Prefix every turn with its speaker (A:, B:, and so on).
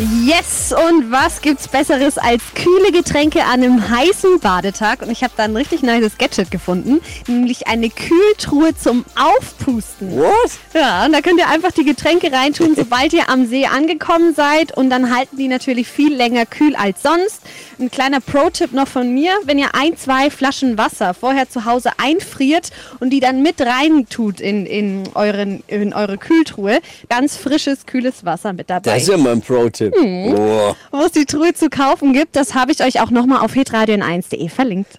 A: Yes, und was gibt's Besseres als kühle Getränke an einem heißen Badetag? Und ich habe da ein richtig nices Gadget gefunden, nämlich eine Kühltruhe zum Aufpusten.
B: What?
A: Ja, und da könnt ihr einfach die Getränke reintun, sobald ihr am See angekommen seid. Und dann halten die natürlich viel länger kühl als sonst. Ein kleiner Pro-Tipp noch von mir, wenn ihr ein, zwei Flaschen Wasser vorher zu Hause einfriert und die dann mit rein tut in, in, euren, in eure Kühltruhe, ganz frisches, kühles Wasser mit dabei.
B: Das ist ja mal ein Pro-Tipp. Boah.
A: Wo es die Truhe zu kaufen gibt, das habe ich euch auch nochmal auf hitradion1.de verlinkt.